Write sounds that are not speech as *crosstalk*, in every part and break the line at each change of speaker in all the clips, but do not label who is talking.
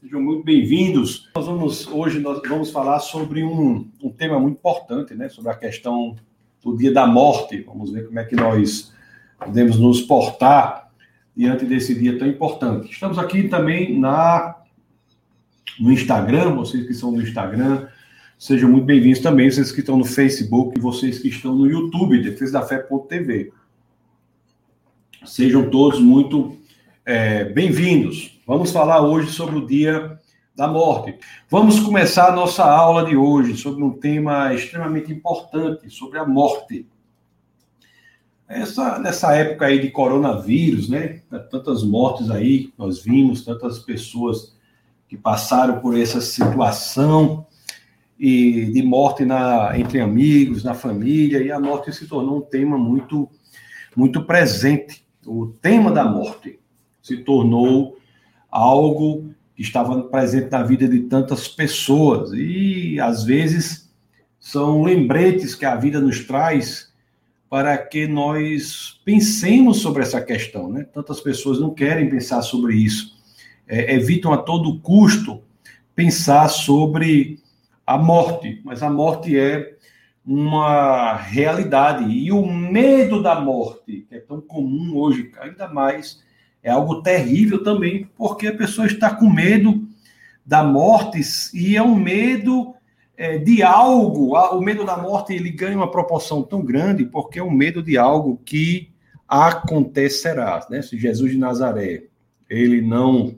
Sejam muito bem-vindos. Nós vamos hoje nós vamos falar sobre um, um tema muito importante, né? Sobre a questão do dia da morte. Vamos ver como é que nós podemos nos portar diante desse dia tão importante. Estamos aqui também na no Instagram, vocês que são no Instagram, sejam muito bem-vindos também, vocês que estão no Facebook e vocês que estão no YouTube, defesadafé.tv. Sejam todos muito é, bem-vindos. Vamos falar hoje sobre o dia da morte. Vamos começar a nossa aula de hoje sobre um tema extremamente importante, sobre a morte. Essa, nessa época aí de coronavírus, né? Tantas mortes aí, nós vimos, tantas pessoas que passaram por essa situação e de morte na, entre amigos, na família, e a morte se tornou um tema muito, muito presente. O tema da morte se tornou algo que estava presente na vida de tantas pessoas, e às vezes são lembretes que a vida nos traz para que nós pensemos sobre essa questão. Né? Tantas pessoas não querem pensar sobre isso é, evitam a todo custo pensar sobre a morte, mas a morte é uma realidade. E o medo da morte, que é tão comum hoje, ainda mais, é algo terrível também, porque a pessoa está com medo da morte e é um medo é, de algo. O medo da morte ele ganha uma proporção tão grande porque é um medo de algo que acontecerá. Né? Se Jesus de Nazaré ele não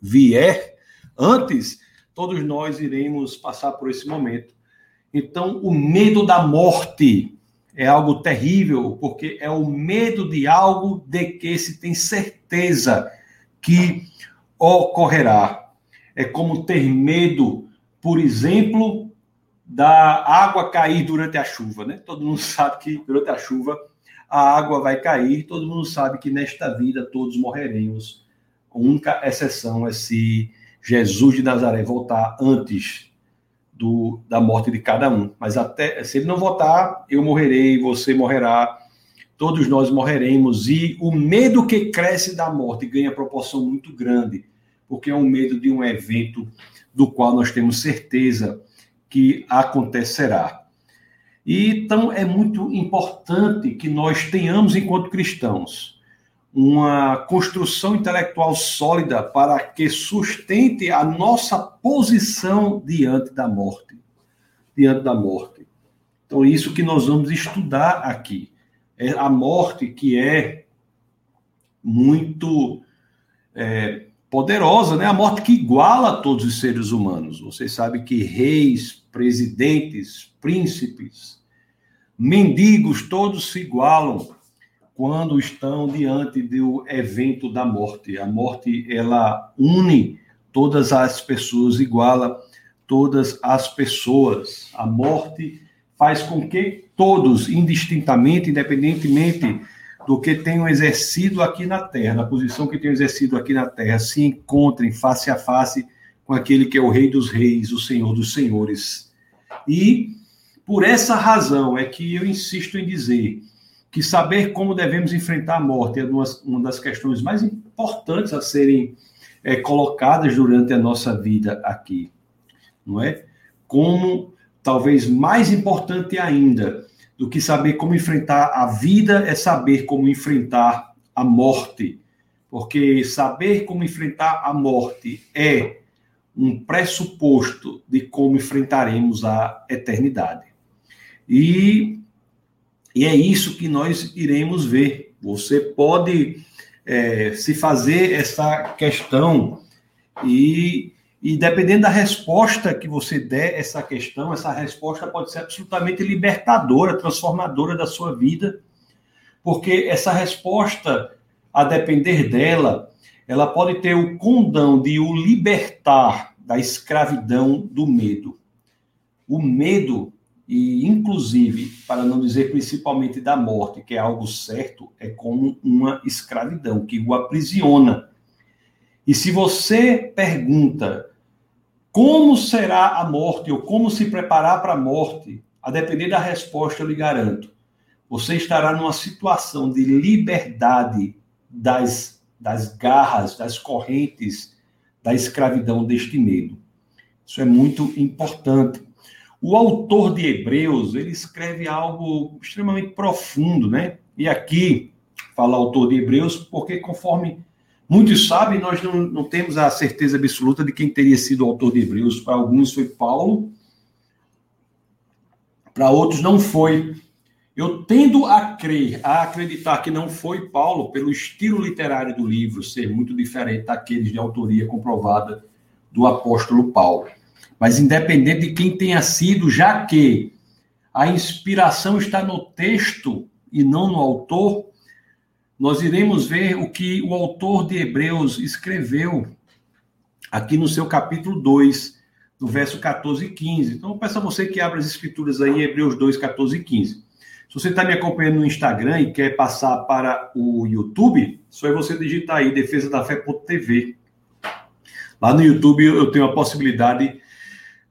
vier antes, todos nós iremos passar por esse momento. Então, o medo da morte é algo terrível, porque é o medo de algo de que se tem certeza que ocorrerá. É como ter medo, por exemplo, da água cair durante a chuva, né? Todo mundo *laughs* sabe que durante a chuva a água vai cair, todo mundo sabe que nesta vida todos morreremos a única exceção é se Jesus de Nazaré voltar antes do, da morte de cada um. Mas até se ele não voltar, eu morrerei, você morrerá, todos nós morreremos. E o medo que cresce da morte ganha proporção muito grande, porque é um medo de um evento do qual nós temos certeza que acontecerá. E, então é muito importante que nós tenhamos, enquanto cristãos, uma construção intelectual sólida para que sustente a nossa posição diante da morte. Diante da morte. Então, isso que nós vamos estudar aqui. É a morte que é muito é, poderosa, né? A morte que iguala todos os seres humanos. Vocês sabem que reis, presidentes, príncipes, mendigos, todos se igualam quando estão diante do evento da morte. A morte ela une todas as pessoas, iguala todas as pessoas. A morte faz com que todos, indistintamente, independentemente do que tenham exercido aqui na Terra, na posição que tenham exercido aqui na Terra, se encontrem face a face com aquele que é o Rei dos Reis, o Senhor dos Senhores. E por essa razão é que eu insisto em dizer que saber como devemos enfrentar a morte é uma, das questões mais importantes a serem é, colocadas durante a nossa vida aqui, não é? Como talvez mais importante ainda do que saber como enfrentar a vida é saber como enfrentar a morte, porque saber como enfrentar a morte é um pressuposto de como enfrentaremos a eternidade. E e é isso que nós iremos ver. Você pode é, se fazer essa questão e, e dependendo da resposta que você der essa questão, essa resposta pode ser absolutamente libertadora, transformadora da sua vida, porque essa resposta, a depender dela, ela pode ter o condão de o libertar da escravidão do medo. O medo e, inclusive, para não dizer principalmente da morte, que é algo certo, é como uma escravidão que o aprisiona. E se você pergunta como será a morte ou como se preparar para a morte, a depender da resposta, eu lhe garanto, você estará numa situação de liberdade das, das garras, das correntes da escravidão deste medo. Isso é muito importante. O autor de Hebreus, ele escreve algo extremamente profundo, né? E aqui fala autor de Hebreus, porque conforme muitos sabem, nós não, não temos a certeza absoluta de quem teria sido o autor de Hebreus. Para alguns foi Paulo, para outros não foi. Eu tendo a crer, a acreditar que não foi Paulo, pelo estilo literário do livro ser muito diferente daqueles de autoria comprovada do apóstolo Paulo. Mas independente de quem tenha sido, já que a inspiração está no texto e não no autor, nós iremos ver o que o autor de Hebreus escreveu aqui no seu capítulo 2, no verso 14 e 15. Então, eu peço a você que abra as escrituras aí, Hebreus 2, 14 e 15. Se você está me acompanhando no Instagram e quer passar para o YouTube, só é você digitar aí defesa da fé.tv. Lá no YouTube eu tenho a possibilidade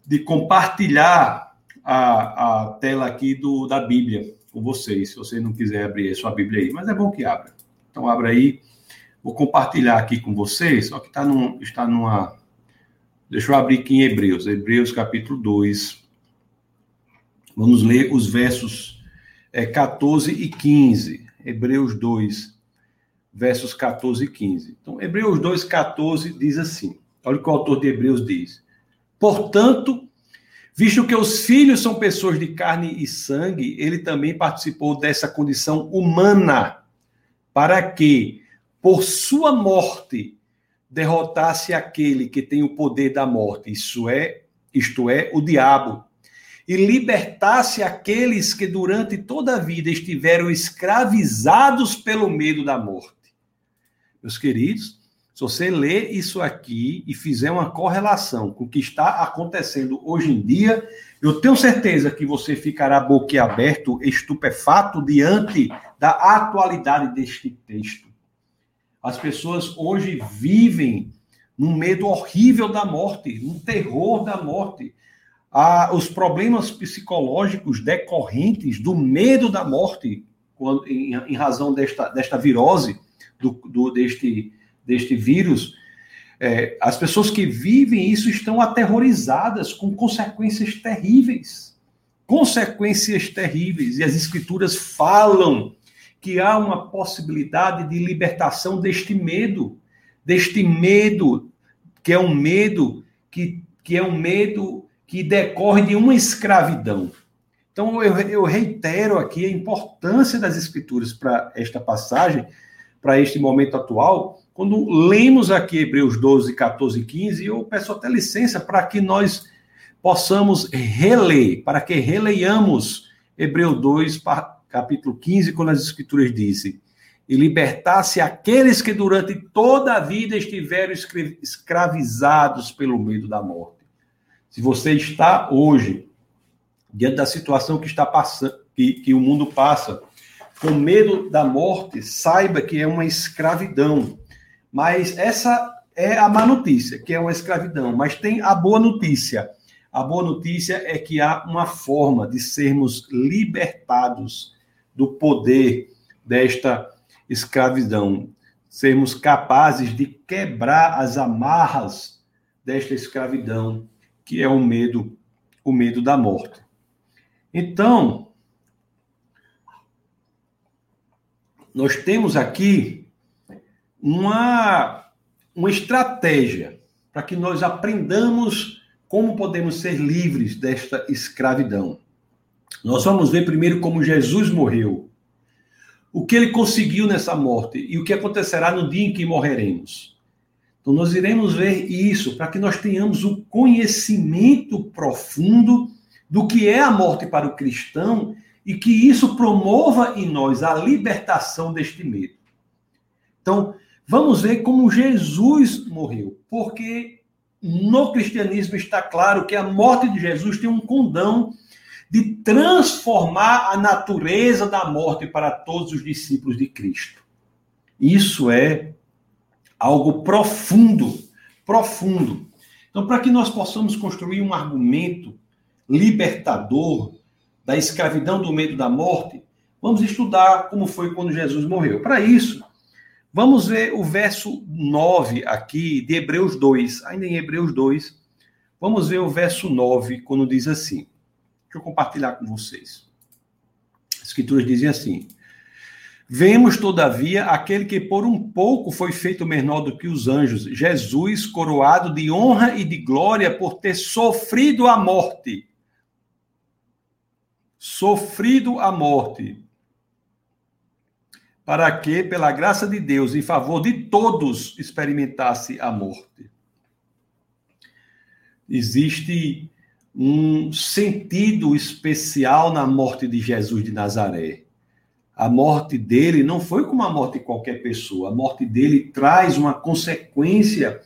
de compartilhar a, a tela aqui do, da Bíblia com vocês, se você não quiser abrir a sua Bíblia aí, mas é bom que abra. Então abra aí, vou compartilhar aqui com vocês, só que tá num, está numa. Deixa eu abrir aqui em Hebreus, Hebreus capítulo 2. Vamos ler os versos é, 14 e 15. Hebreus 2, versos 14 e 15. Então, Hebreus 2, 14 diz assim: olha o que o autor de Hebreus diz. Portanto, visto que os filhos são pessoas de carne e sangue, ele também participou dessa condição humana, para que, por sua morte, derrotasse aquele que tem o poder da morte, isso é, isto é, o diabo, e libertasse aqueles que durante toda a vida estiveram escravizados pelo medo da morte. Meus queridos, você ler isso aqui e fizer uma correlação com o que está acontecendo hoje em dia, eu tenho certeza que você ficará boquiaberto, estupefato diante da atualidade deste texto. As pessoas hoje vivem num medo horrível da morte, num terror da morte. Ah, os problemas psicológicos decorrentes do medo da morte, quando, em, em razão desta, desta virose, do, do, deste deste vírus, é, as pessoas que vivem isso estão aterrorizadas com consequências terríveis. Consequências terríveis. E as escrituras falam que há uma possibilidade de libertação deste medo, deste medo, que é um medo que, que é um medo que decorre de uma escravidão. Então, eu, eu reitero aqui a importância das escrituras para esta passagem, para este momento atual, quando lemos aqui Hebreus 12, 14 e 15, eu peço até licença para que nós possamos reler, para que releiamos Hebreus 2, capítulo 15, quando as Escrituras dizem: E libertasse aqueles que durante toda a vida estiveram escravizados pelo medo da morte. Se você está hoje, diante da situação que está passando, que, que o mundo passa, com medo da morte, saiba que é uma escravidão. Mas essa é a má notícia, que é uma escravidão. Mas tem a boa notícia. A boa notícia é que há uma forma de sermos libertados do poder desta escravidão, sermos capazes de quebrar as amarras desta escravidão, que é o medo, o medo da morte. Então, nós temos aqui uma, uma estratégia para que nós aprendamos como podemos ser livres desta escravidão. Nós vamos ver primeiro como Jesus morreu, o que ele conseguiu nessa morte e o que acontecerá no dia em que morreremos. Então, nós iremos ver isso para que nós tenhamos o conhecimento profundo do que é a morte para o cristão e que isso promova em nós a libertação deste medo. Então, Vamos ver como Jesus morreu, porque no cristianismo está claro que a morte de Jesus tem um condão de transformar a natureza da morte para todos os discípulos de Cristo. Isso é algo profundo, profundo. Então, para que nós possamos construir um argumento libertador da escravidão do medo da morte, vamos estudar como foi quando Jesus morreu. Para isso, Vamos ver o verso 9 aqui de Hebreus 2, ainda em Hebreus 2. Vamos ver o verso 9, quando diz assim. Deixa eu compartilhar com vocês. As escrituras dizem assim: Vemos, todavia, aquele que por um pouco foi feito menor do que os anjos, Jesus, coroado de honra e de glória por ter sofrido a morte. Sofrido a morte. Para que, pela graça de Deus, em favor de todos, experimentasse a morte. Existe um sentido especial na morte de Jesus de Nazaré a morte dele não foi como a morte de qualquer pessoa. A morte dele traz uma consequência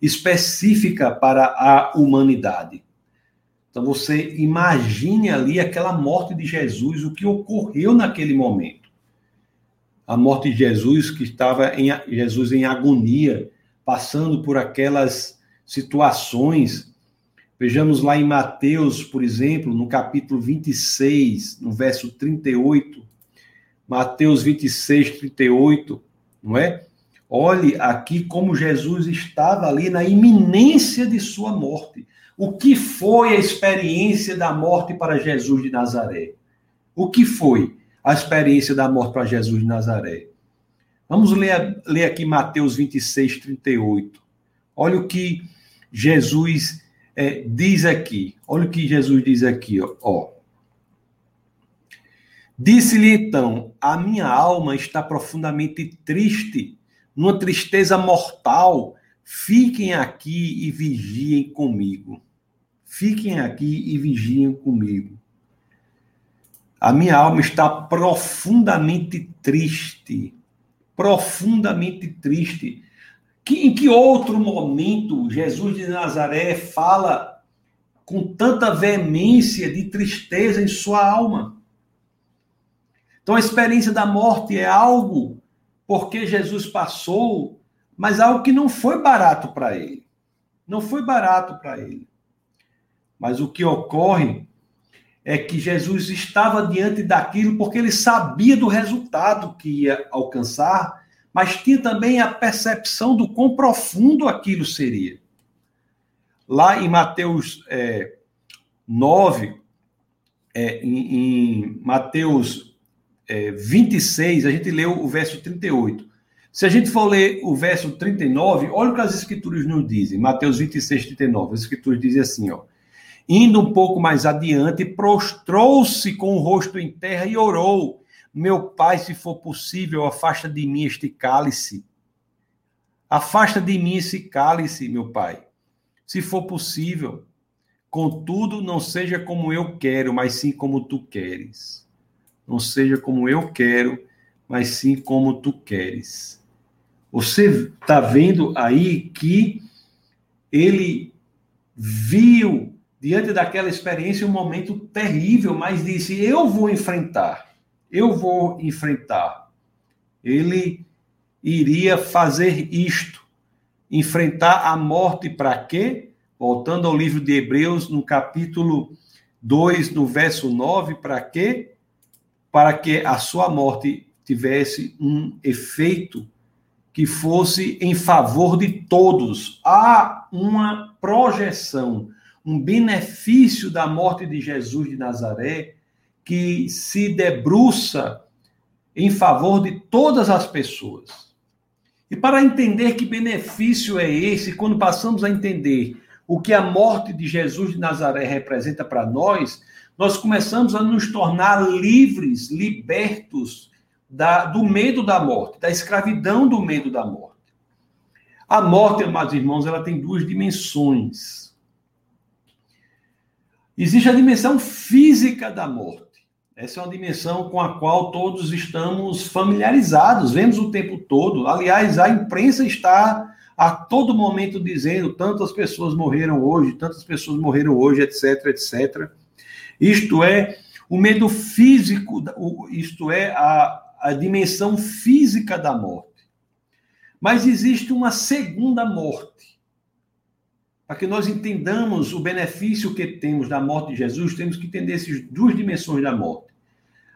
específica para a humanidade. Então você imagine ali aquela morte de Jesus, o que ocorreu naquele momento. A morte de Jesus que estava em Jesus em agonia, passando por aquelas situações. Vejamos lá em Mateus, por exemplo, no capítulo 26, no verso 38, Mateus 26, 38, não é? Olhe aqui como Jesus estava ali na iminência de sua morte. O que foi a experiência da morte para Jesus de Nazaré? O que foi a experiência da morte para Jesus de Nazaré? Vamos ler, ler aqui Mateus 26, 38. Olha o que Jesus é, diz aqui. Olha o que Jesus diz aqui, ó. Disse-lhe então: A minha alma está profundamente triste, numa tristeza mortal. Fiquem aqui e vigiem comigo. Fiquem aqui e vigiem comigo. A minha alma está profundamente triste. Profundamente triste. Que, em que outro momento Jesus de Nazaré fala com tanta veemência de tristeza em sua alma? Então a experiência da morte é algo porque Jesus passou, mas algo que não foi barato para ele. Não foi barato para ele. Mas o que ocorre é que Jesus estava diante daquilo porque ele sabia do resultado que ia alcançar, mas tinha também a percepção do quão profundo aquilo seria. Lá em Mateus é, 9, é, em, em Mateus é, 26, a gente leu o verso 38. Se a gente for ler o verso 39, olha o que as escrituras nos dizem. Mateus 26, 39. As escrituras dizem assim, ó. Indo um pouco mais adiante, prostrou-se com o rosto em terra e orou: Meu pai, se for possível, afasta de mim este cálice. Afasta de mim esse cálice, meu pai, se for possível. Contudo, não seja como eu quero, mas sim como tu queres não seja como eu quero, mas sim como tu queres. Você está vendo aí que ele viu, diante daquela experiência, um momento terrível, mas disse: Eu vou enfrentar, eu vou enfrentar. Ele iria fazer isto, enfrentar a morte para quê? Voltando ao livro de Hebreus, no capítulo 2, no verso 9, para quê? para que a sua morte tivesse um efeito que fosse em favor de todos. Há uma projeção, um benefício da morte de Jesus de Nazaré que se debruça em favor de todas as pessoas. E para entender que benefício é esse, quando passamos a entender o que a morte de Jesus de Nazaré representa para nós, nós começamos a nos tornar livres, libertos da, do medo da morte, da escravidão do medo da morte. A morte, amados irmãos, ela tem duas dimensões. Existe a dimensão física da morte. Essa é uma dimensão com a qual todos estamos familiarizados, vemos o tempo todo. Aliás, a imprensa está a todo momento dizendo tantas pessoas morreram hoje, tantas pessoas morreram hoje, etc, etc. Isto é, o medo físico, isto é, a, a dimensão física da morte. Mas existe uma segunda morte. Para que nós entendamos o benefício que temos da morte de Jesus, temos que entender essas duas dimensões da morte.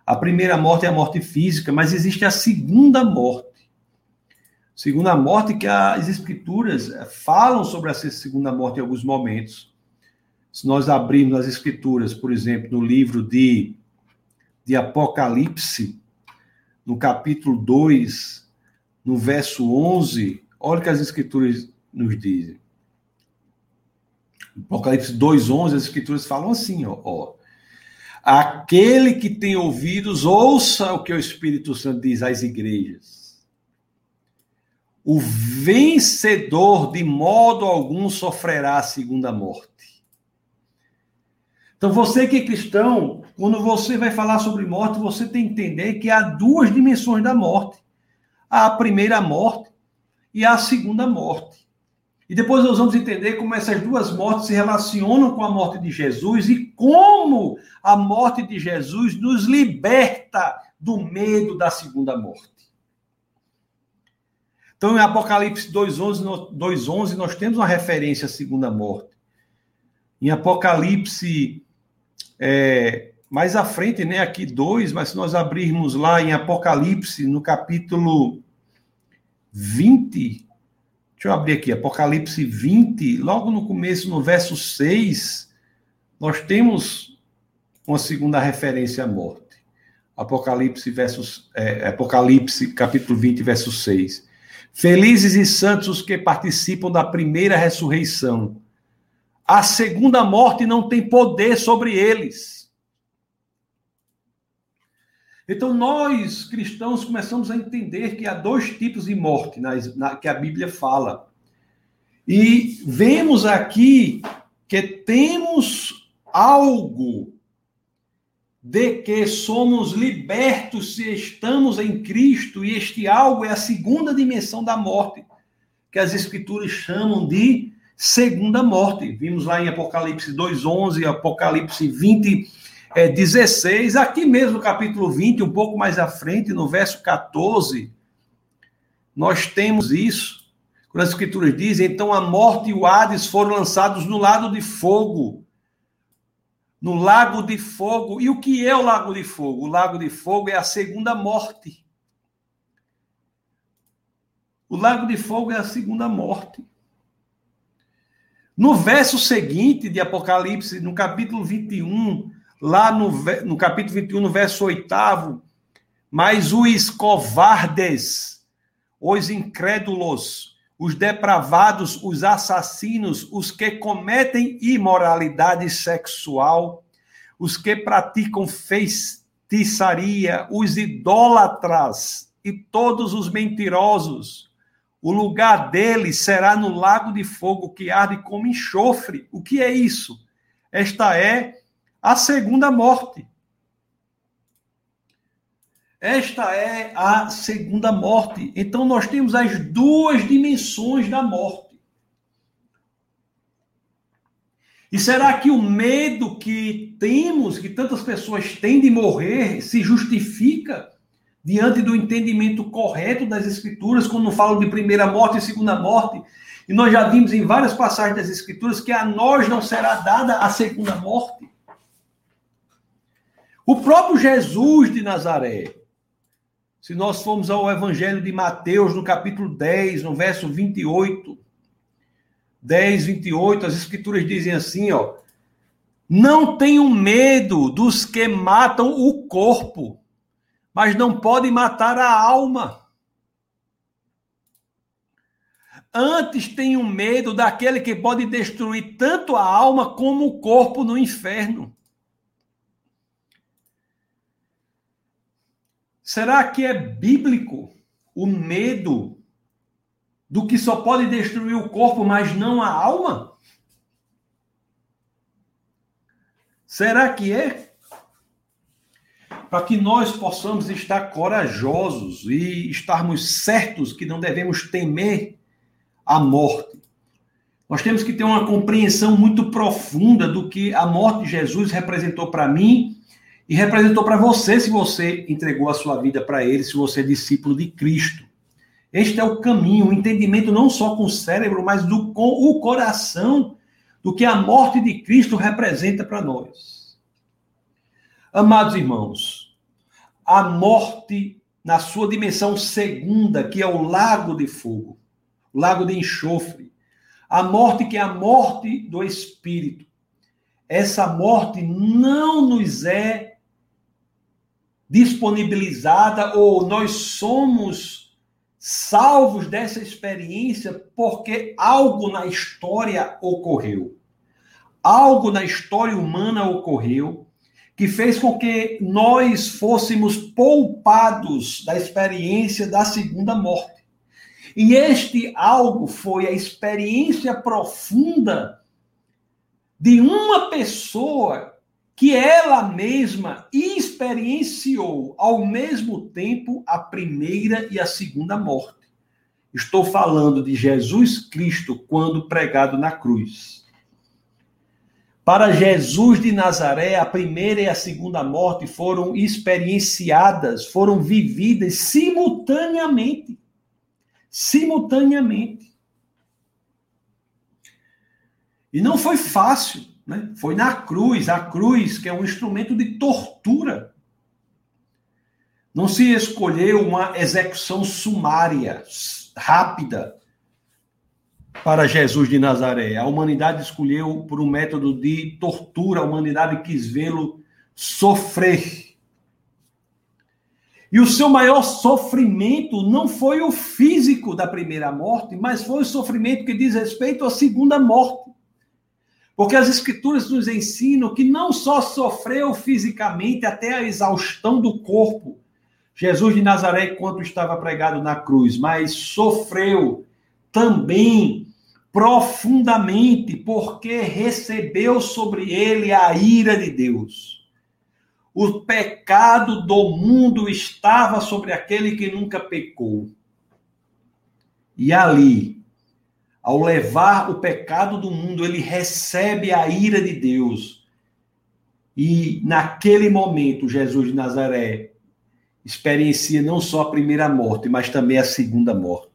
A primeira morte é a morte física, mas existe a segunda morte. segunda morte que as escrituras falam sobre essa segunda morte em alguns momentos. Se nós abrirmos as escrituras, por exemplo, no livro de, de Apocalipse, no capítulo 2, no verso 11, olha o que as escrituras nos dizem. Apocalipse 2:11, as escrituras falam assim, ó, ó, Aquele que tem ouvidos, ouça o que o Espírito Santo diz às igrejas. O vencedor, de modo algum, sofrerá a segunda morte. Então, você que é cristão, quando você vai falar sobre morte, você tem que entender que há duas dimensões da morte: há a primeira morte e a segunda morte. E depois nós vamos entender como essas duas mortes se relacionam com a morte de Jesus e como a morte de Jesus nos liberta do medo da segunda morte. Então, em Apocalipse 2,11, 2:11 nós temos uma referência à segunda morte. Em Apocalipse, é, mais à frente, né, aqui 2, mas se nós abrirmos lá em Apocalipse, no capítulo 20, Deixa eu abrir aqui, Apocalipse 20, logo no começo, no verso 6, nós temos uma segunda referência à morte. Apocalipse, versos, é, Apocalipse, capítulo 20, verso 6. Felizes e santos os que participam da primeira ressurreição. A segunda morte não tem poder sobre eles então, nós, cristãos, começamos a entender que há dois tipos de morte na, na, que a Bíblia fala. E vemos aqui que temos algo de que somos libertos se estamos em Cristo, e este algo é a segunda dimensão da morte, que as Escrituras chamam de segunda morte. Vimos lá em Apocalipse 2,11, Apocalipse 20 é, 16, aqui mesmo no capítulo 20, um pouco mais à frente, no verso 14, nós temos isso. Quando as escrituras dizem, então a morte e o Hades foram lançados no lago de fogo. No lago de fogo. E o que é o lago de fogo? O lago de fogo é a segunda morte. O lago de fogo é a segunda morte. No verso seguinte de Apocalipse, no capítulo 21, lá no, no capítulo 21, no verso 8, mas os covardes, os incrédulos, os depravados, os assassinos, os que cometem imoralidade sexual, os que praticam feitiçaria, os idólatras e todos os mentirosos, o lugar deles será no lago de fogo que arde como enxofre. O que é isso? Esta é a segunda morte. Esta é a segunda morte. Então nós temos as duas dimensões da morte. E será que o medo que temos, que tantas pessoas têm de morrer, se justifica diante do entendimento correto das Escrituras, quando falam de primeira morte e segunda morte? E nós já vimos em várias passagens das Escrituras que a nós não será dada a segunda morte. O próprio Jesus de Nazaré, se nós formos ao Evangelho de Mateus, no capítulo 10, no verso 28, 10, 28, as Escrituras dizem assim, ó. Não tenham medo dos que matam o corpo, mas não podem matar a alma. Antes tenham medo daquele que pode destruir tanto a alma como o corpo no inferno. Será que é bíblico o medo do que só pode destruir o corpo, mas não a alma? Será que é? Para que nós possamos estar corajosos e estarmos certos que não devemos temer a morte. Nós temos que ter uma compreensão muito profunda do que a morte de Jesus representou para mim e representou para você se você entregou a sua vida para ele, se você é discípulo de Cristo. Este é o caminho, o entendimento não só com o cérebro, mas do, com o coração do que a morte de Cristo representa para nós. Amados irmãos, a morte na sua dimensão segunda, que é o lago de fogo, o lago de enxofre. A morte que é a morte do espírito. Essa morte não nos é disponibilizada ou nós somos salvos dessa experiência porque algo na história ocorreu. Algo na história humana ocorreu que fez com que nós fôssemos poupados da experiência da segunda morte. E este algo foi a experiência profunda de uma pessoa que ela mesma experienciou ao mesmo tempo a primeira e a segunda morte. Estou falando de Jesus Cristo quando pregado na cruz. Para Jesus de Nazaré, a primeira e a segunda morte foram experienciadas, foram vividas simultaneamente. Simultaneamente. E não foi fácil, né? Foi na cruz, a cruz que é um instrumento de tortura. Não se escolheu uma execução sumária, rápida, para Jesus de Nazaré. A humanidade escolheu por um método de tortura, a humanidade quis vê-lo sofrer. E o seu maior sofrimento não foi o físico da primeira morte, mas foi o sofrimento que diz respeito à segunda morte. Porque as escrituras nos ensinam que não só sofreu fisicamente até a exaustão do corpo, Jesus de Nazaré, enquanto estava pregado na cruz, mas sofreu também profundamente, porque recebeu sobre ele a ira de Deus. O pecado do mundo estava sobre aquele que nunca pecou. E ali, ao levar o pecado do mundo, ele recebe a ira de Deus. E naquele momento, Jesus de Nazaré experiencia não só a primeira morte, mas também a segunda morte.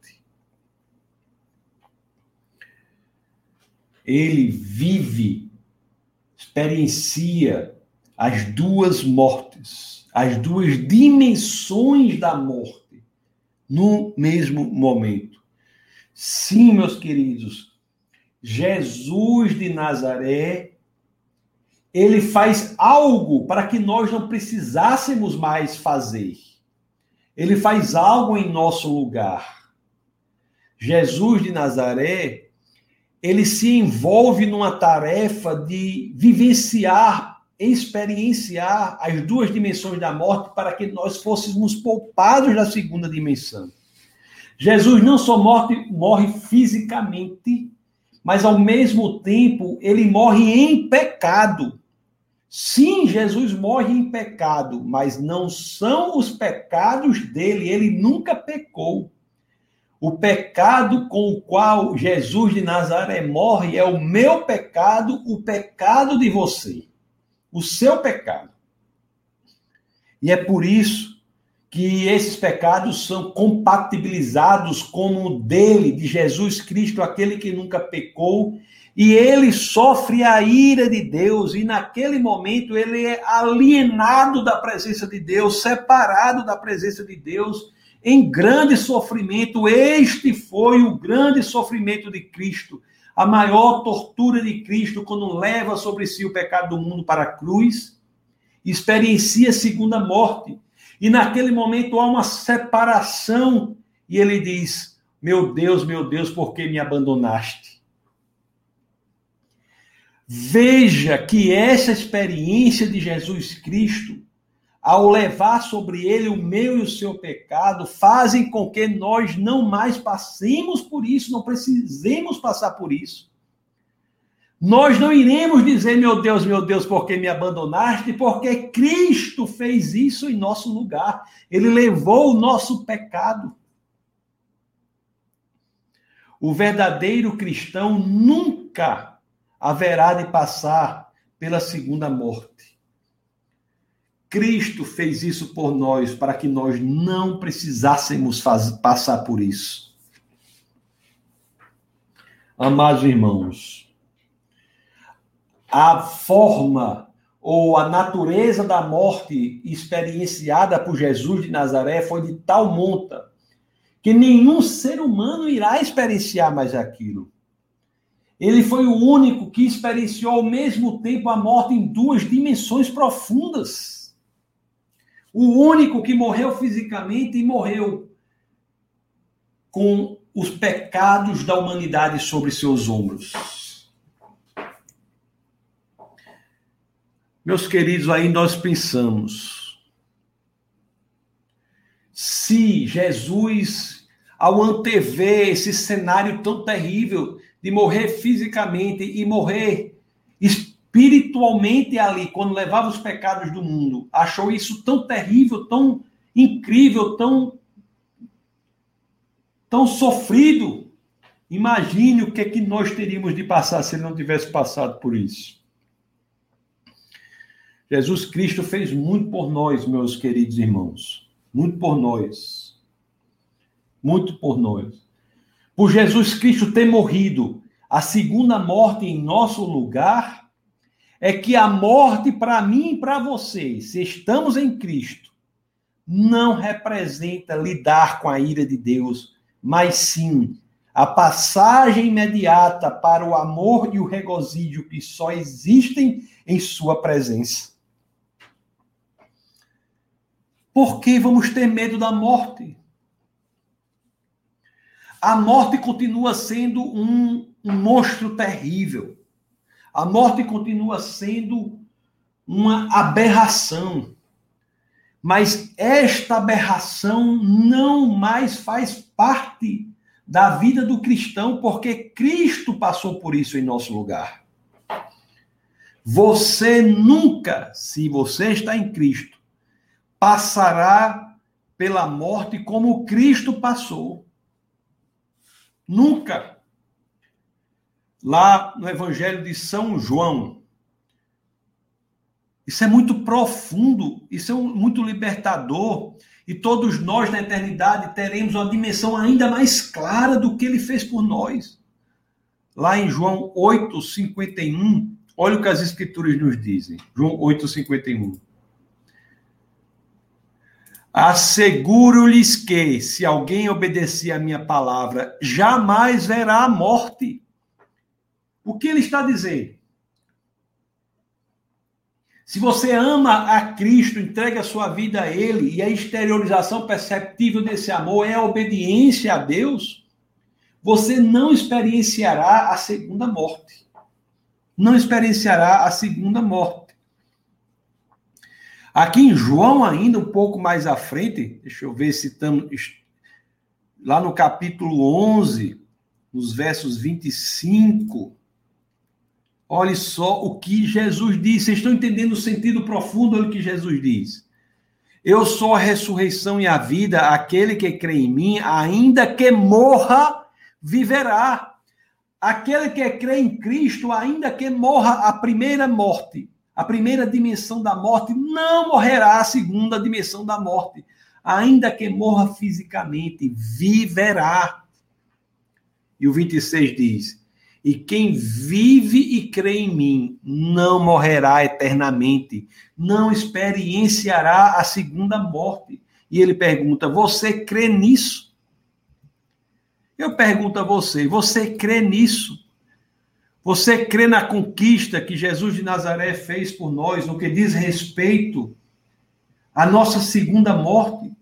ele vive, experiencia as duas mortes, as duas dimensões da morte no mesmo momento. Sim, meus queridos, Jesus de Nazaré, ele faz algo para que nós não precisássemos mais fazer. Ele faz algo em nosso lugar. Jesus de Nazaré, ele se envolve numa tarefa de vivenciar, experienciar as duas dimensões da morte para que nós fôssemos poupados da segunda dimensão. Jesus não só morre, morre fisicamente, mas ao mesmo tempo ele morre em pecado. Sim, Jesus morre em pecado, mas não são os pecados dele, ele nunca pecou. O pecado com o qual Jesus de Nazaré morre é o meu pecado, o pecado de você. O seu pecado. E é por isso que esses pecados são compatibilizados com o dele, de Jesus Cristo, aquele que nunca pecou, e ele sofre a ira de Deus, e naquele momento ele é alienado da presença de Deus, separado da presença de Deus em grande sofrimento. Este foi o grande sofrimento de Cristo, a maior tortura de Cristo quando leva sobre si o pecado do mundo para a cruz, experiencia a segunda morte. E naquele momento há uma separação e ele diz: Meu Deus, meu Deus, por que me abandonaste? Veja que essa experiência de Jesus Cristo ao levar sobre ele o meu e o seu pecado, fazem com que nós não mais passemos por isso, não precisemos passar por isso. Nós não iremos dizer, meu Deus, meu Deus, por que me abandonaste? Porque Cristo fez isso em nosso lugar. Ele levou o nosso pecado. O verdadeiro cristão nunca haverá de passar pela segunda morte. Cristo fez isso por nós para que nós não precisássemos passar por isso. Amados irmãos, a forma ou a natureza da morte experienciada por Jesus de Nazaré foi de tal monta que nenhum ser humano irá experienciar mais aquilo. Ele foi o único que experienciou ao mesmo tempo a morte em duas dimensões profundas. O único que morreu fisicamente e morreu com os pecados da humanidade sobre seus ombros. Meus queridos, aí nós pensamos. Se Jesus, ao antever esse cenário tão terrível de morrer fisicamente e morrer espiritualmente ali, quando levava os pecados do mundo, achou isso tão terrível, tão incrível, tão tão sofrido. Imagine o que é que nós teríamos de passar se ele não tivesse passado por isso. Jesus Cristo fez muito por nós, meus queridos irmãos. Muito por nós. Muito por nós. Por Jesus Cristo ter morrido a segunda morte em nosso lugar, é que a morte para mim e para vocês, se estamos em Cristo, não representa lidar com a ira de Deus mas sim a passagem imediata para o amor e o regozijo que só existem em Sua presença. Por que vamos ter medo da morte? A morte continua sendo um, um monstro terrível. A morte continua sendo uma aberração. Mas esta aberração não mais faz parte da vida do cristão, porque Cristo passou por isso em nosso lugar. Você nunca, se você está em Cristo, passará pela morte como Cristo passou. Nunca. Lá no Evangelho de São João, isso é muito profundo, isso é muito libertador. E todos nós na eternidade teremos uma dimensão ainda mais clara do que ele fez por nós. Lá em João 8:51, olha o que as escrituras nos dizem. João 8:51. Asseguro-lhes que, se alguém obedecer a minha palavra, jamais verá a morte. O que ele está dizendo? Se você ama a Cristo, entrega a sua vida a Ele, e a exteriorização perceptível desse amor é a obediência a Deus, você não experienciará a segunda morte. Não experienciará a segunda morte. Aqui em João, ainda um pouco mais à frente, deixa eu ver se estamos. Lá no capítulo 11, nos versos 25 Olhe só o que Jesus diz. Vocês estão entendendo o sentido profundo do que Jesus diz? Eu sou a ressurreição e a vida, aquele que crê em mim, ainda que morra, viverá. Aquele que crê em Cristo, ainda que morra a primeira morte, a primeira dimensão da morte, não morrerá a segunda dimensão da morte. Ainda que morra fisicamente, viverá. E o 26 diz: e quem vive e crê em mim não morrerá eternamente, não experienciará a segunda morte. E ele pergunta: Você crê nisso? Eu pergunto a você: Você crê nisso? Você crê na conquista que Jesus de Nazaré fez por nós no que diz respeito à nossa segunda morte?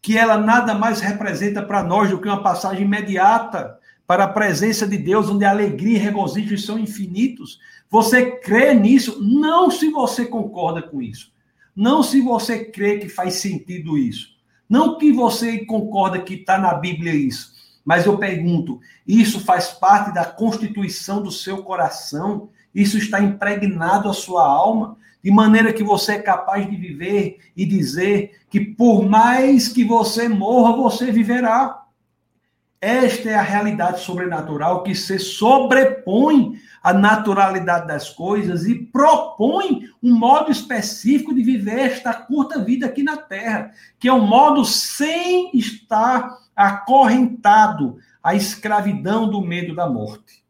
Que ela nada mais representa para nós do que uma passagem imediata para a presença de Deus, onde a alegria e regozijo são infinitos. Você crê nisso? Não se você concorda com isso. Não se você crê que faz sentido isso. Não que você concorda que está na Bíblia isso. Mas eu pergunto: isso faz parte da constituição do seu coração? Isso está impregnado à sua alma? De maneira que você é capaz de viver e dizer que por mais que você morra, você viverá. Esta é a realidade sobrenatural que se sobrepõe à naturalidade das coisas e propõe um modo específico de viver esta curta vida aqui na Terra, que é um modo sem estar acorrentado à escravidão do medo da morte.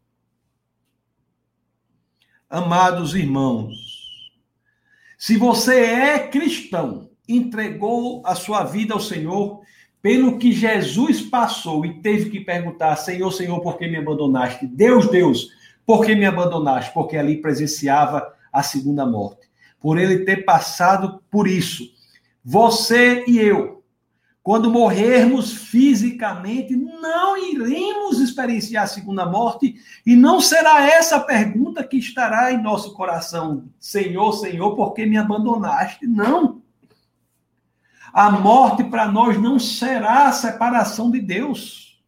Amados irmãos, Se você é cristão, entregou a sua vida ao Senhor, pelo que Jesus passou e teve que perguntar: Senhor, Senhor, por que me abandonaste? Deus, Deus, por que me abandonaste? Porque ali presenciava a segunda morte. Por ele ter passado por isso. Você e eu, quando morrermos fisicamente, não iremos experienciar a segunda morte e não será essa pergunta que estará em nosso coração: Senhor, Senhor, por que me abandonaste? Não. A morte para nós não será a separação de Deus.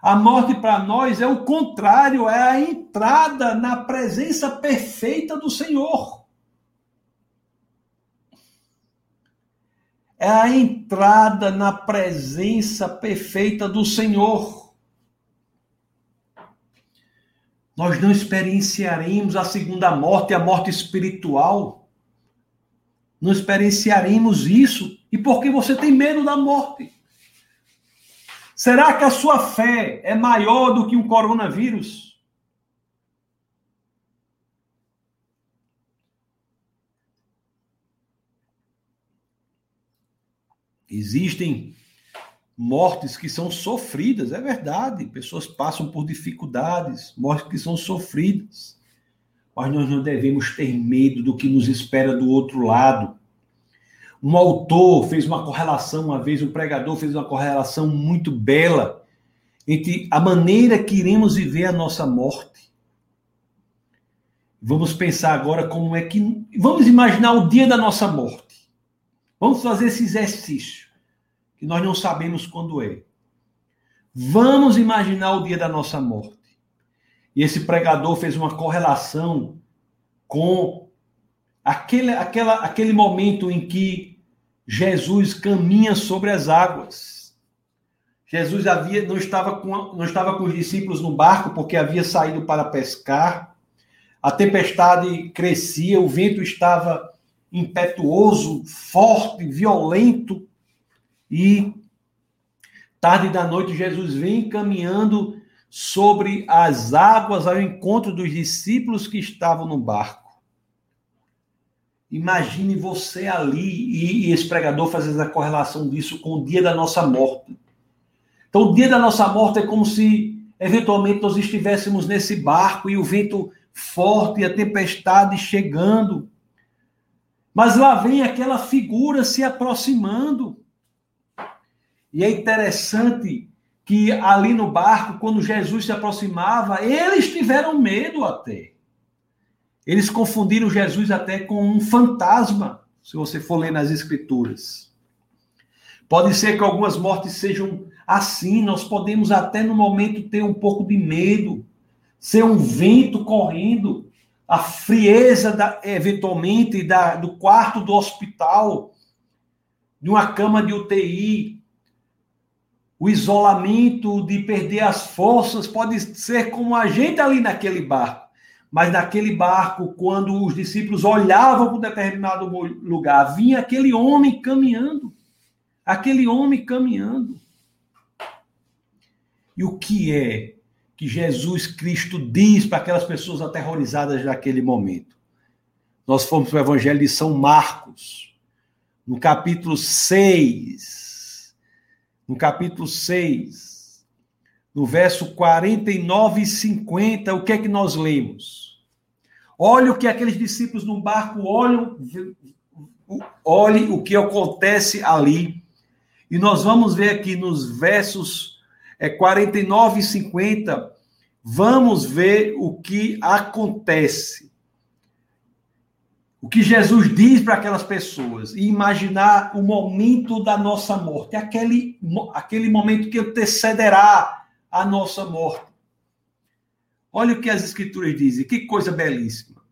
A morte para nós é o contrário, é a entrada na presença perfeita do Senhor. É a entrada na presença perfeita do Senhor. Nós não experienciaremos a segunda morte, a morte espiritual não experienciaremos isso? E por que você tem medo da morte? Será que a sua fé é maior do que um coronavírus? Existem mortes que são sofridas, é verdade. Pessoas passam por dificuldades, mortes que são sofridas mas nós não devemos ter medo do que nos espera do outro lado. Um autor fez uma correlação, uma vez, um pregador fez uma correlação muito bela entre a maneira que iremos viver a nossa morte. Vamos pensar agora como é que. Vamos imaginar o dia da nossa morte. Vamos fazer esse exercício, que nós não sabemos quando é. Vamos imaginar o dia da nossa morte. E esse pregador fez uma correlação com aquele, aquela, aquele momento em que Jesus caminha sobre as águas. Jesus havia não estava com não estava com os discípulos no barco porque havia saído para pescar. A tempestade crescia, o vento estava impetuoso, forte, violento e tarde da noite Jesus vem caminhando sobre as águas ao encontro dos discípulos que estavam no barco. Imagine você ali e esse pregador fazendo a correlação disso com o dia da nossa morte. Então, o dia da nossa morte é como se, eventualmente, nós estivéssemos nesse barco e o vento forte e a tempestade chegando. Mas lá vem aquela figura se aproximando. E é interessante que ali no barco, quando Jesus se aproximava, eles tiveram medo até. Eles confundiram Jesus até com um fantasma, se você for ler nas Escrituras. Pode ser que algumas mortes sejam assim, nós podemos até no momento ter um pouco de medo, ser um vento correndo, a frieza, da, eventualmente, da, do quarto do hospital, de uma cama de UTI, o isolamento de perder as forças pode ser como a gente ali naquele barco. Mas naquele barco, quando os discípulos olhavam para um determinado lugar, vinha aquele homem caminhando. Aquele homem caminhando. E o que é que Jesus Cristo diz para aquelas pessoas aterrorizadas naquele momento? Nós fomos para o Evangelho de São Marcos, no capítulo 6 no capítulo 6, no verso 49 e 50, o que é que nós lemos? Olha o que aqueles discípulos no barco olham, olhe o que acontece ali. E nós vamos ver aqui nos versos é, 49 e 50, vamos ver o que acontece o que Jesus diz para aquelas pessoas e imaginar o momento da nossa morte, aquele, aquele momento que antecederá a nossa morte. Olha o que as Escrituras dizem, que coisa belíssima.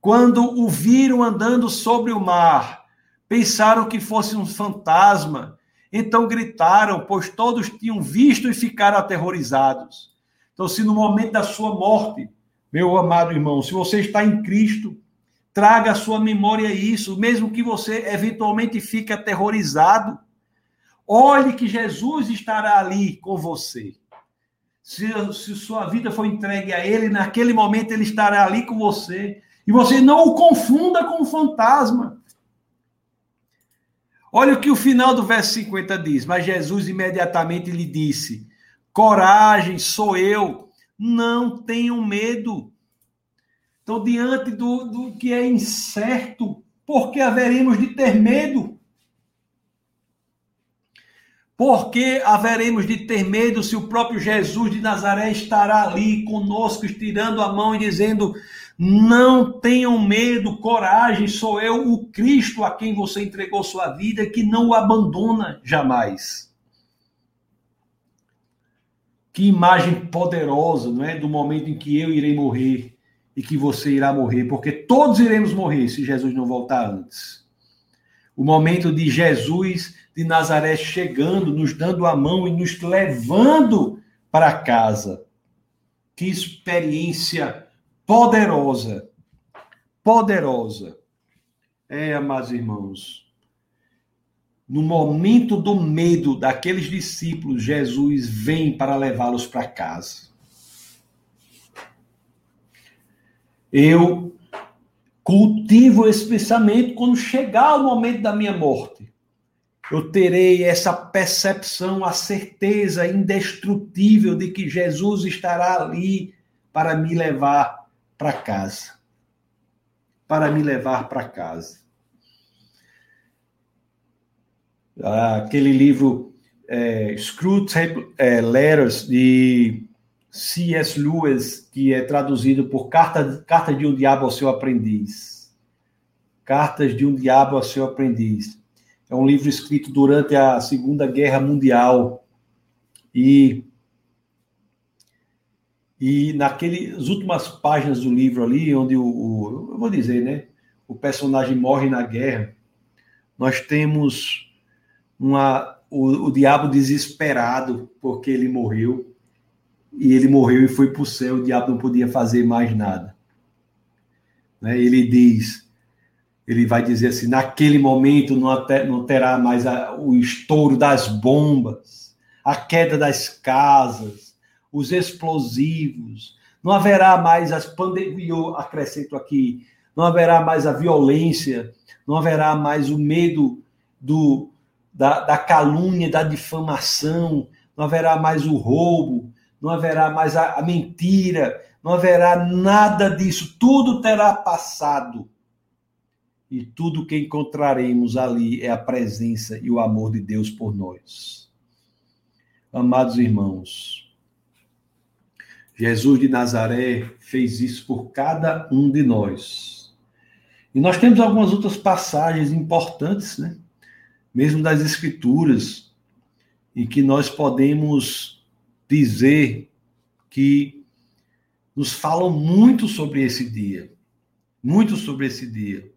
Quando o viram andando sobre o mar, pensaram que fosse um fantasma, então gritaram, pois todos tinham visto e ficaram aterrorizados. Então, se no momento da sua morte, meu amado irmão, se você está em Cristo, Traga à sua memória isso, mesmo que você eventualmente fique aterrorizado. Olhe que Jesus estará ali com você. Se, se sua vida for entregue a Ele, naquele momento Ele estará ali com você. E você não o confunda com um fantasma. Olha o que o final do verso 50 diz. Mas Jesus imediatamente lhe disse: Coragem, sou eu, não tenham medo. Então, diante do, do que é incerto, por que haveremos de ter medo? Por que haveremos de ter medo se o próprio Jesus de Nazaré estará ali conosco, estirando a mão e dizendo: Não tenham medo, coragem, sou eu, o Cristo a quem você entregou sua vida, que não o abandona jamais. Que imagem poderosa, não é? Do momento em que eu irei morrer e que você irá morrer, porque todos iremos morrer se Jesus não voltar antes. O momento de Jesus de Nazaré chegando, nos dando a mão e nos levando para casa. Que experiência poderosa, poderosa. É, amados irmãos, no momento do medo daqueles discípulos, Jesus vem para levá-los para casa. Eu cultivo esse pensamento quando chegar o momento da minha morte eu terei essa percepção, a certeza indestrutível de que Jesus estará ali para me levar para casa. Para me levar para casa. Aquele livro é, é, Letters de C.S. Lewis, que é traduzido por Carta, Carta de um Diabo ao Seu Aprendiz. Cartas de um Diabo ao Seu Aprendiz é um livro escrito durante a Segunda Guerra Mundial. E e naquelas últimas páginas do livro ali, onde o, o, eu vou dizer, né, o personagem morre na guerra, nós temos uma o, o diabo desesperado porque ele morreu e ele morreu e foi para o céu. O diabo não podia fazer mais nada. Né? Ele diz: ele vai dizer assim: naquele momento não, terá mais o estouro das bombas, a queda das casas, os explosivos, não haverá mais as pandemias, eu acrescento aqui, não haverá mais a violência, não haverá mais o medo do, da, da calúnia, da difamação, não haverá mais o roubo, não haverá mais a, a mentira, não haverá nada disso, tudo terá passado e tudo que encontraremos ali é a presença e o amor de Deus por nós. Amados irmãos, Jesus de Nazaré fez isso por cada um de nós. E nós temos algumas outras passagens importantes, né? Mesmo das Escrituras, em que nós podemos dizer que nos falam muito sobre esse dia. Muito sobre esse dia.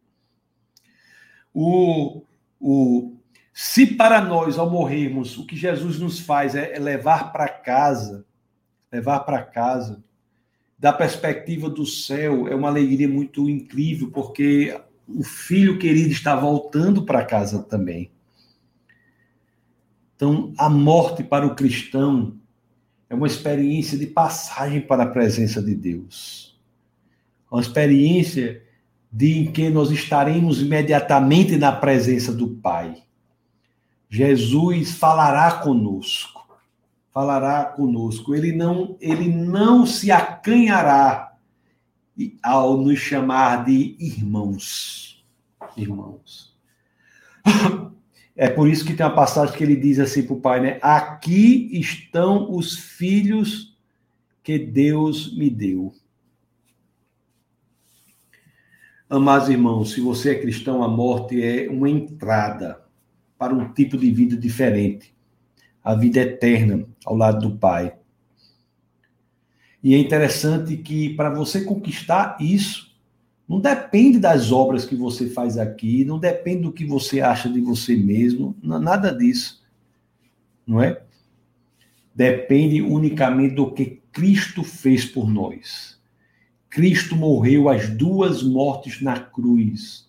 O, o, se para nós, ao morrermos, o que Jesus nos faz é, é levar para casa, levar para casa, da perspectiva do céu, é uma alegria muito incrível, porque o filho querido está voltando para casa também. Então, a morte para o cristão é uma experiência de passagem para a presença de Deus. Uma experiência dia em que nós estaremos imediatamente na presença do Pai. Jesus falará conosco. Falará conosco. Ele não, ele não se acanhará ao nos chamar de irmãos. Irmãos. *laughs* É por isso que tem uma passagem que ele diz assim para o pai, né? Aqui estão os filhos que Deus me deu. Amados irmãos, se você é cristão, a morte é uma entrada para um tipo de vida diferente a vida eterna ao lado do Pai. E é interessante que para você conquistar isso, não depende das obras que você faz aqui, não depende do que você acha de você mesmo, nada disso. Não é? Depende unicamente do que Cristo fez por nós. Cristo morreu as duas mortes na cruz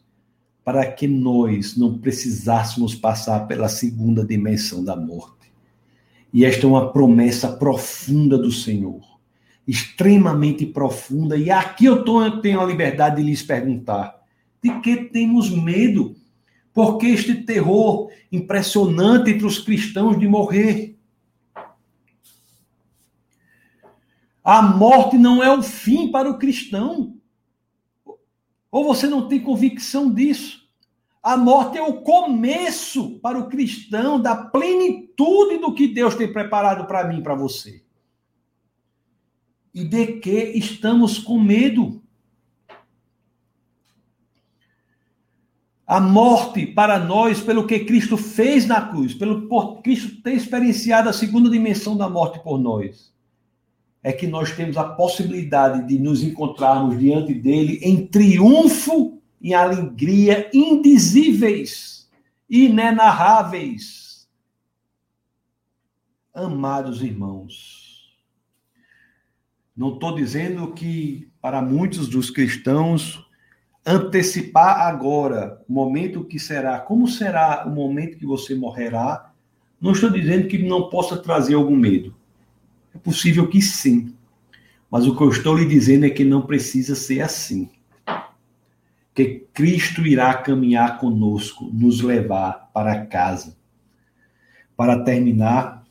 para que nós não precisássemos passar pela segunda dimensão da morte. E esta é uma promessa profunda do Senhor. Extremamente profunda. E aqui eu tô, tenho a liberdade de lhes perguntar: de que temos medo? Porque este terror impressionante entre os cristãos de morrer? A morte não é o fim para o cristão. Ou você não tem convicção disso? A morte é o começo para o cristão da plenitude do que Deus tem preparado para mim para você. E de que estamos com medo? A morte para nós, pelo que Cristo fez na cruz, pelo por Cristo ter experienciado a segunda dimensão da morte por nós, é que nós temos a possibilidade de nos encontrarmos diante dele em triunfo, em alegria indizíveis, inenarráveis. Amados irmãos, não estou dizendo que para muitos dos cristãos antecipar agora o momento que será, como será o momento que você morrerá, não estou dizendo que não possa trazer algum medo. É possível que sim. Mas o que eu estou lhe dizendo é que não precisa ser assim. Que Cristo irá caminhar conosco, nos levar para casa. Para terminar,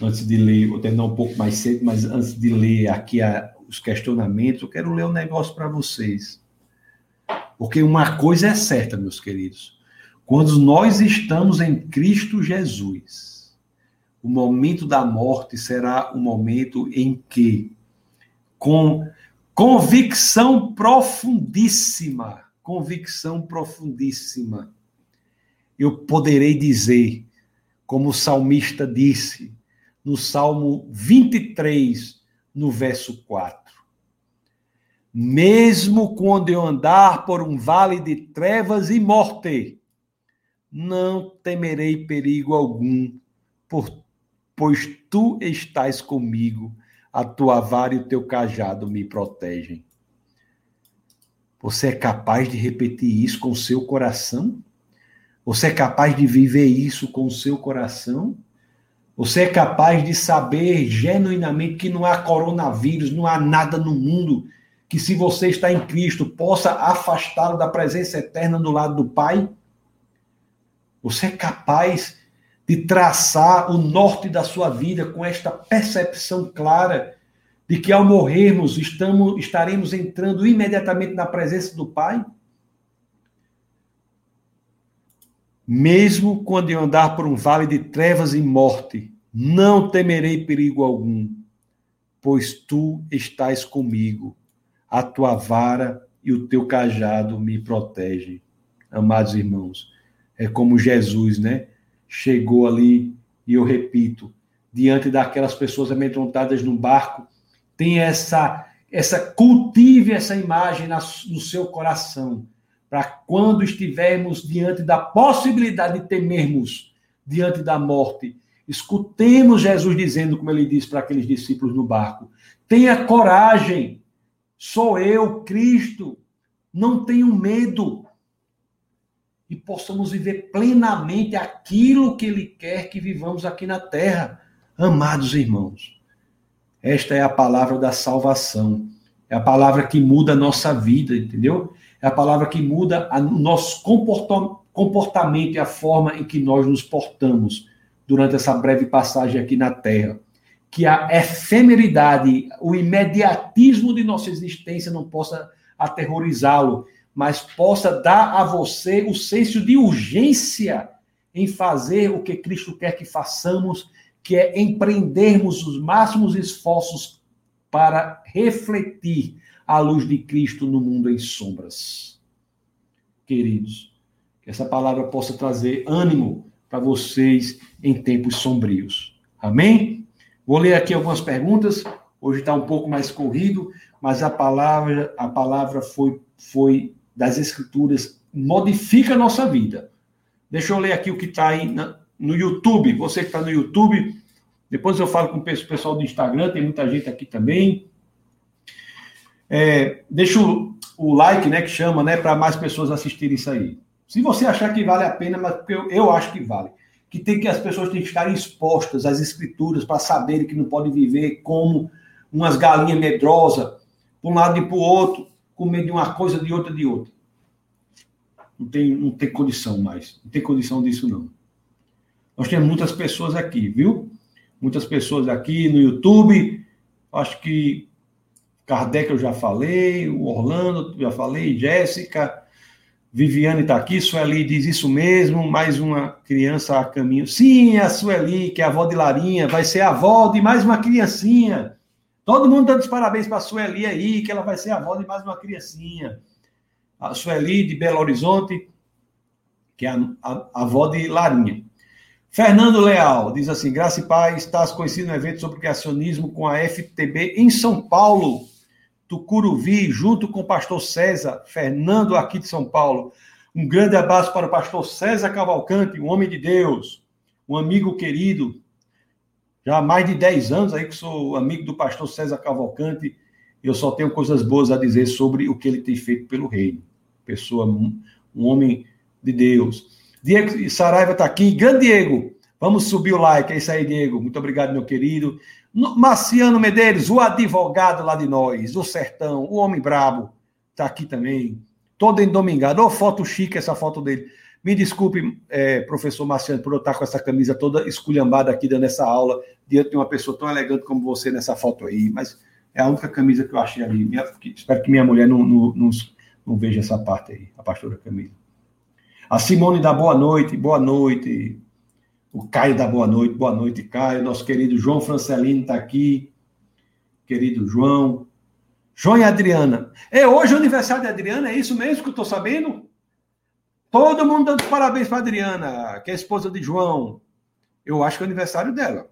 antes de ler, vou terminar um pouco mais cedo, mas antes de ler aqui a, os questionamentos, eu quero ler um negócio para vocês. Porque uma coisa é certa, meus queridos. Quando nós estamos em Cristo Jesus, o momento da morte será o momento em que, com convicção profundíssima, convicção profundíssima, eu poderei dizer, como o salmista disse, no Salmo 23, no verso 4. Mesmo quando eu andar por um vale de trevas e morte, não temerei perigo algum, por pois tu estás comigo, a tua vara e o teu cajado me protegem. Você é capaz de repetir isso com seu coração? Você é capaz de viver isso com seu coração? Você é capaz de saber genuinamente que não há coronavírus, não há nada no mundo que, se você está em Cristo, possa afastá-lo da presença eterna do lado do Pai? Você é capaz de traçar o norte da sua vida com esta percepção clara de que ao morrermos estamos, estaremos entrando imediatamente na presença do Pai? Mesmo quando eu andar por um vale de trevas e morte, não temerei perigo algum, pois tu estás comigo, a tua vara e o teu cajado me protegem. Amados irmãos, é como Jesus, né? chegou ali, e eu repito, diante daquelas pessoas amedrontadas no barco, tem essa, essa cultive essa imagem no seu coração, para quando estivermos diante da possibilidade de temermos diante da morte, escutemos Jesus dizendo, como ele disse para aqueles discípulos no barco: tenha coragem, sou eu, Cristo, não tenho medo e possamos viver plenamente aquilo que Ele quer que vivamos aqui na terra. Amados irmãos, esta é a palavra da salvação, é a palavra que muda a nossa vida, entendeu? É a palavra que muda o nosso comportamento e a forma em que nós nos portamos durante essa breve passagem aqui na terra. Que a efemeridade, o imediatismo de nossa existência não possa aterrorizá-lo, mas possa dar a você o senso de urgência em fazer o que Cristo quer que façamos, que é empreendermos os máximos esforços para refletir a luz de Cristo no mundo em sombras. Queridos, que essa palavra possa trazer ânimo para vocês em tempos sombrios. Amém? Vou ler aqui algumas perguntas. Hoje está um pouco mais corrido, mas a palavra, a palavra foi, foi das Escrituras modifica a nossa vida. Deixa eu ler aqui o que está aí na, no YouTube. Você que está no YouTube, depois eu falo com o pessoal do Instagram, tem muita gente aqui também. É, deixa o, o, like, né, que chama, né, para mais pessoas assistirem isso aí. Se você achar que vale a pena, mas eu, eu acho que vale. Que tem que as pessoas têm que estar expostas às escrituras para saberem que não podem viver como umas galinhas medrosas, para um lado e para o outro, com medo de uma coisa, de outra, de outra. Não tem, não tem condição mais. Não tem condição disso, não. Nós temos muitas pessoas aqui, viu? Muitas pessoas aqui no YouTube. Acho que Kardec eu já falei, o Orlando já falei, Jéssica, Viviane está aqui, Sueli diz isso mesmo, mais uma criança a caminho. Sim, a Sueli, que é a avó de Larinha, vai ser a avó de mais uma criancinha. Todo mundo dando os parabéns para a Sueli aí, que ela vai ser a avó de mais uma criancinha. A Sueli de Belo Horizonte, que é a, a, a avó de Larinha. Fernando Leal diz assim: Graça e Paz, estás conhecido no evento sobre criacionismo com a FTB em São Paulo. Tucuruvi, junto com o pastor César, Fernando aqui de São Paulo. Um grande abraço para o pastor César Cavalcante, um homem de Deus, um amigo querido. Já há mais de 10 anos aí que sou amigo do pastor César Cavalcante, eu só tenho coisas boas a dizer sobre o que ele tem feito pelo reino. Pessoa, um homem de Deus. Diego Saraiva está aqui. Grande Diego, vamos subir o like. É isso aí, Diego. Muito obrigado, meu querido. Marciano Medeiros, o advogado lá de nós, o sertão, o homem brabo, está aqui também. Todo endomingado. Ô, foto chique essa foto dele. Me desculpe, é, professor Marciano, por eu estar com essa camisa toda esculhambada aqui dando essa aula, diante de uma pessoa tão elegante como você nessa foto aí. Mas é a única camisa que eu achei ali. Minha, espero que minha mulher não, não, não, não veja essa parte aí, a pastora Camila. A Simone dá boa noite, boa noite. O Caio dá boa noite, boa noite, Caio. Nosso querido João Francelino está aqui. Querido João. João e Adriana. É hoje o aniversário de Adriana, é isso mesmo que eu estou sabendo? Todo mundo dando parabéns para Adriana, que é a esposa de João. Eu acho que é o aniversário dela.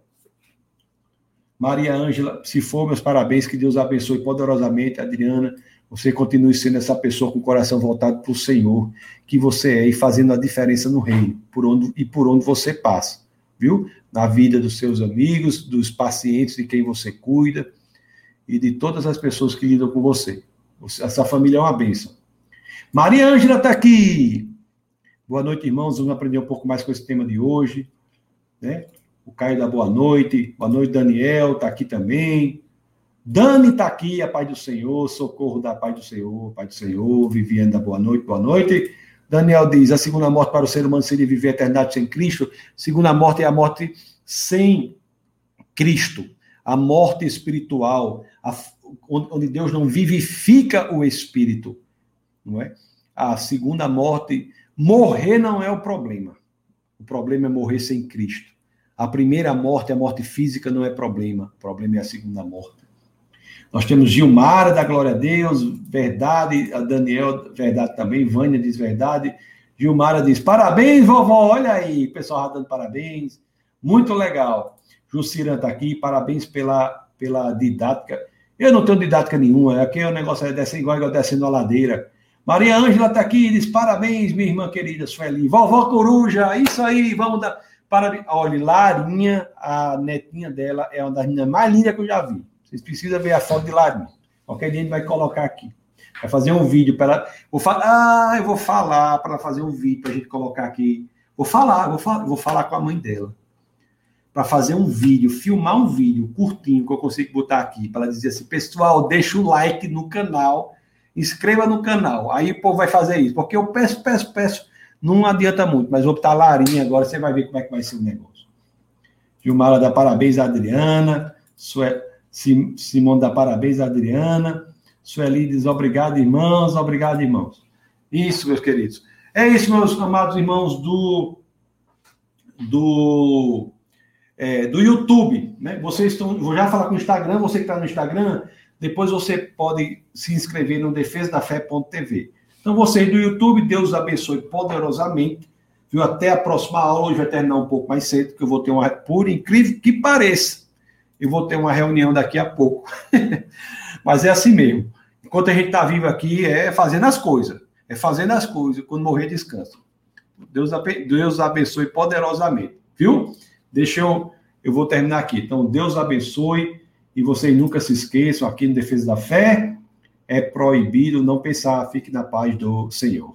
Maria Ângela, se for, meus parabéns, que Deus abençoe poderosamente, Adriana. Você continue sendo essa pessoa com o coração voltado para o Senhor, que você é, e fazendo a diferença no reino, por onde e por onde você passa, viu? Na vida dos seus amigos, dos pacientes de quem você cuida e de todas as pessoas que lidam com você. Essa família é uma bênção. Maria Ângela está aqui. Boa noite, irmãos. Vamos aprender um pouco mais com esse tema de hoje. Né? O Caio da boa noite. Boa noite, Daniel, está aqui também. Dani está aqui, a paz do Senhor, socorro da paz do Senhor, paz do Senhor, Viviane boa noite, boa noite. Daniel diz: a segunda morte para o ser humano seria viver a eternidade sem Cristo. Segunda morte é a morte sem Cristo, a morte espiritual, a, onde Deus não vivifica o espírito, não é? A segunda morte, morrer não é o problema. O problema é morrer sem Cristo. A primeira morte, a morte física, não é problema. O problema é a segunda morte. Nós temos Gilmara, da Glória a Deus, verdade, a Daniel, verdade também, Vânia diz verdade. Gilmara diz, parabéns, vovó, olha aí, pessoal dando parabéns, muito legal. Jucira está aqui, parabéns pela, pela didática. Eu não tenho didática nenhuma, aqui o negócio é descer igual, igual descendo a ladeira. Maria Ângela está aqui, diz, parabéns, minha irmã querida Sueli. Vovó Coruja, isso aí, vamos dar... Parabéns. Olha, Larinha, a netinha dela, é uma das meninas mais lindas que eu já vi. Vocês precisam ver a foto de Larinha. Qualquer dia a gente vai colocar aqui. Vai fazer um vídeo para ela. Vou falar, ah, eu vou falar para ela fazer um vídeo para a gente colocar aqui. Vou falar, vou falar, vou falar com a mãe dela. Para fazer um vídeo, filmar um vídeo curtinho que eu consigo botar aqui, para ela dizer assim: pessoal, deixa o like no canal, inscreva no canal. Aí o povo vai fazer isso. Porque eu peço, peço, peço. Não adianta muito, mas vou botar Larinha agora, você vai ver como é que vai ser o negócio. Gilmara dá parabéns a Adriana. Sué Simone dá parabéns Adriana. Sueli diz obrigado, irmãos, obrigado, irmãos. Isso, meus queridos. É isso, meus amados irmãos do, do, é, do YouTube. Né? Vocês estão. Vou já falar com o Instagram, você que está no Instagram, depois você pode se inscrever no defesadafé.tv. Então, vocês do YouTube, Deus abençoe poderosamente. Viu? Até a próxima aula, hoje vai terminar um pouco mais cedo, que eu vou ter uma. Por incrível que pareça eu vou ter uma reunião daqui a pouco. *laughs* Mas é assim mesmo. Enquanto a gente está vivo aqui, é fazendo as coisas. É fazendo as coisas. Quando morrer, descansa. Deus, Deus abençoe poderosamente. Viu? Deixa eu. Eu vou terminar aqui. Então, Deus abençoe. E vocês nunca se esqueçam, aqui no Defesa da Fé, é proibido não pensar. Fique na paz do Senhor.